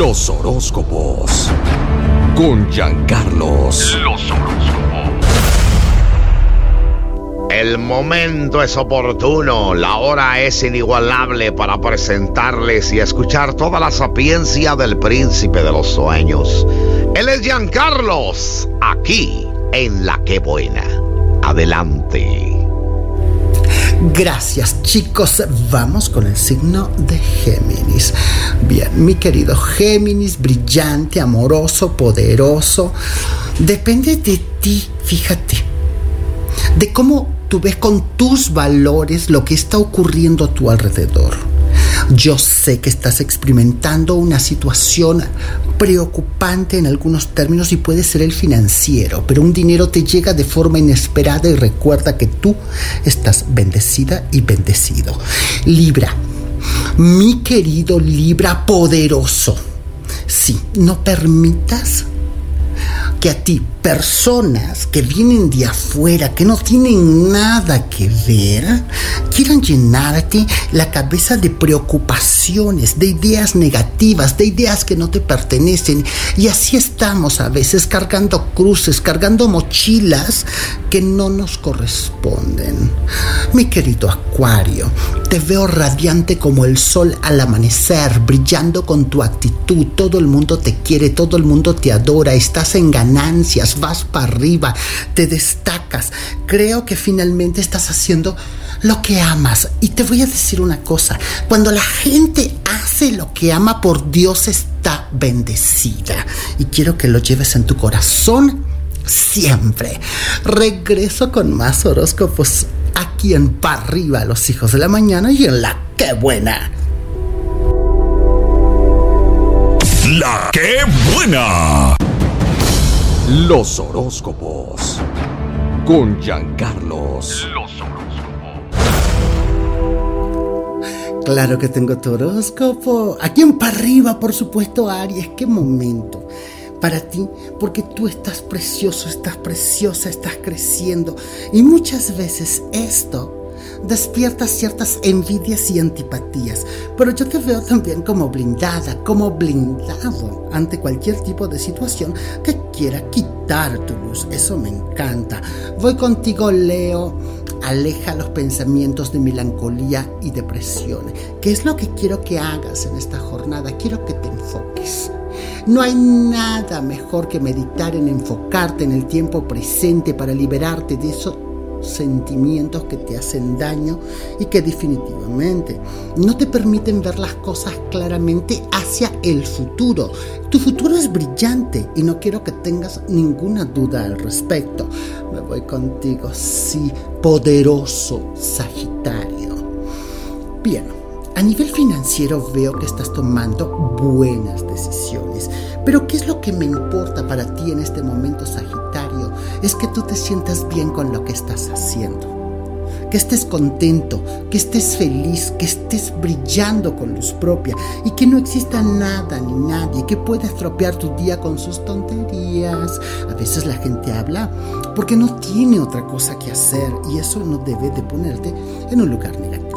Los horóscopos. Con Giancarlos. Los horóscopos. El momento es oportuno, la hora es inigualable para presentarles y escuchar toda la sapiencia del príncipe de los sueños. Él es Giancarlos, aquí en La Que Buena. Adelante. Gracias chicos, vamos con el signo de Géminis. Bien, mi querido Géminis, brillante, amoroso, poderoso, depende de ti, fíjate, de cómo tú ves con tus valores lo que está ocurriendo a tu alrededor. Yo sé que estás experimentando una situación preocupante en algunos términos y puede ser el financiero, pero un dinero te llega de forma inesperada y recuerda que tú estás bendecida y bendecido. Libra, mi querido Libra poderoso, sí, no permitas que a ti personas que vienen de afuera, que no tienen nada que ver, quieran llenarte la cabeza de preocupaciones, de ideas negativas, de ideas que no te pertenecen. Y así estamos a veces cargando cruces, cargando mochilas que no nos corresponden. Mi querido Acuario, te veo radiante como el sol al amanecer, brillando con tu actitud. Todo el mundo te quiere, todo el mundo te adora, estás en ganancias vas para arriba, te destacas. Creo que finalmente estás haciendo lo que amas. Y te voy a decir una cosa, cuando la gente hace lo que ama, por Dios está bendecida. Y quiero que lo lleves en tu corazón siempre. Regreso con más horóscopos aquí en Pa' Arriba, los hijos de la mañana y en la ¡Qué buena! La ¡Qué buena! Los horóscopos. Con Giancarlos. Los horóscopos. Claro que tengo tu horóscopo. Aquí en para arriba, por supuesto, Aries. Qué momento para ti, porque tú estás precioso, estás preciosa, estás creciendo. Y muchas veces esto despierta ciertas envidias y antipatías, pero yo te veo también como blindada, como blindado ante cualquier tipo de situación que quiera quitar tu luz. Eso me encanta. Voy contigo, Leo. Aleja los pensamientos de melancolía y depresión. ¿Qué es lo que quiero que hagas en esta jornada? Quiero que te enfoques. No hay nada mejor que meditar en enfocarte en el tiempo presente para liberarte de eso sentimientos que te hacen daño y que definitivamente no te permiten ver las cosas claramente hacia el futuro. Tu futuro es brillante y no quiero que tengas ninguna duda al respecto. Me voy contigo, sí, poderoso Sagitario. Bien, a nivel financiero veo que estás tomando buenas decisiones, pero ¿qué es lo que me importa para ti en este momento, Sagitario? Es que tú te sientas bien con lo que estás haciendo, que estés contento, que estés feliz, que estés brillando con luz propia y que no exista nada ni nadie que pueda estropear tu día con sus tonterías. A veces la gente habla porque no tiene otra cosa que hacer y eso no debe de ponerte en un lugar negativo.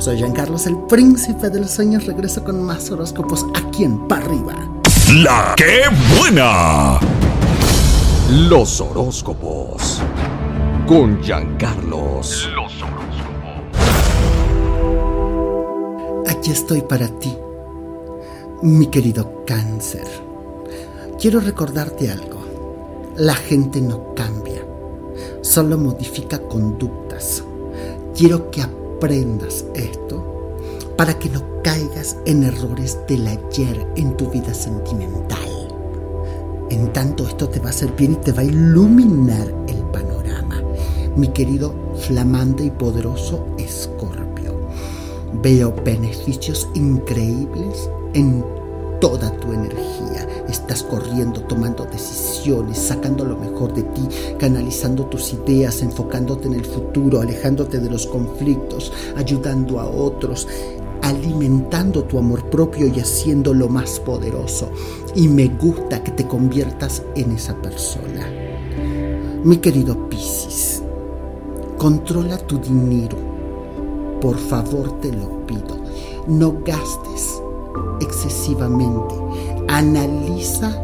Soy Jean Carlos, el príncipe de los sueños. Regreso con más horóscopos aquí en Pa' Arriba. ¡La qué buena! Los horóscopos. Con Giancarlos. Los horóscopos. Aquí estoy para ti, mi querido cáncer. Quiero recordarte algo. La gente no cambia, solo modifica conductas. Quiero que aprendas esto para que no caigas en errores del ayer en tu vida sentimental. En tanto esto te va a hacer bien y te va a iluminar el panorama. Mi querido flamante y poderoso Escorpio, veo beneficios increíbles en toda tu energía. Estás corriendo, tomando decisiones, sacando lo mejor de ti, canalizando tus ideas, enfocándote en el futuro, alejándote de los conflictos, ayudando a otros, alimentando tu amor propio y haciéndolo más poderoso. Y me gusta que te conviertas en esa persona. Mi querido Piscis, controla tu dinero. Por favor te lo pido. No gastes excesivamente. Analiza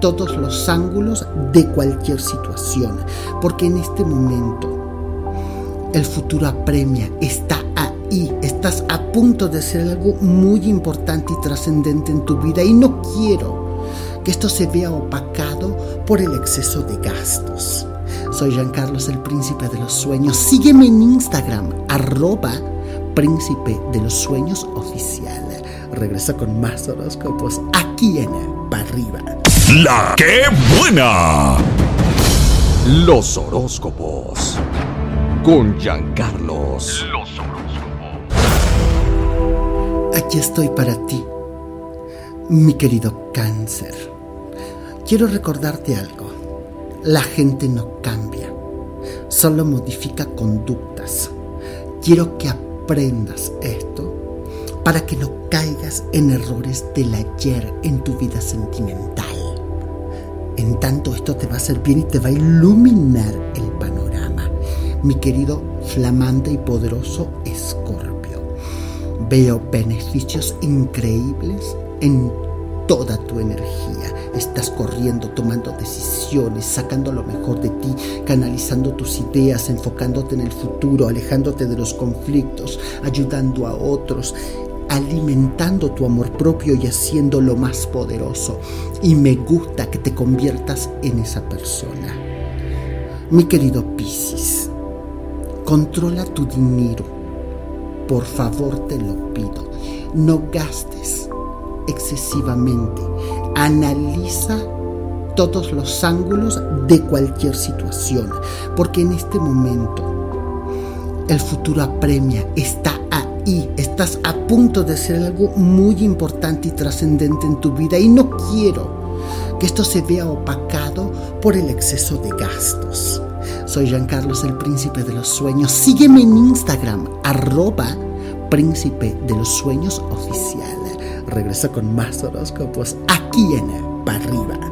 todos los ángulos de cualquier situación, porque en este momento el futuro apremia, está ahí, estás a punto de ser algo muy importante y trascendente en tu vida y no quiero que esto se vea opacado por el exceso de gastos. Soy Jean Carlos, el príncipe de los sueños. Sígueme en Instagram, arroba príncipe de los sueños oficial. Regreso con más horóscopos aquí en Arriba. La que buena. Los horóscopos. Con Giancarlos. Los horóscopos. Aquí estoy para ti, mi querido cáncer. Quiero recordarte algo. La gente no cambia, solo modifica conductas. Quiero que aprendas esto para que no caigas en errores del ayer en tu vida sentimental. En tanto esto te va a hacer bien y te va a iluminar el panorama. Mi querido flamante y poderoso Escorpio, veo beneficios increíbles en toda tu energía. Estás corriendo, tomando decisiones, sacando lo mejor de ti, canalizando tus ideas, enfocándote en el futuro, alejándote de los conflictos, ayudando a otros, alimentando tu amor propio y haciéndolo más poderoso. Y me gusta que te conviertas en esa persona. Mi querido Piscis, controla tu dinero. Por favor, te lo pido. No gastes excesivamente. Analiza todos los ángulos de cualquier situación, porque en este momento el futuro apremia, está ahí, estás a punto de ser algo muy importante y trascendente en tu vida y no quiero que esto se vea opacado por el exceso de gastos. Soy Jean Carlos, el príncipe de los sueños. Sígueme en Instagram, arroba príncipe de los sueños oficial. Regreso con más horóscopos aquí en Parriba.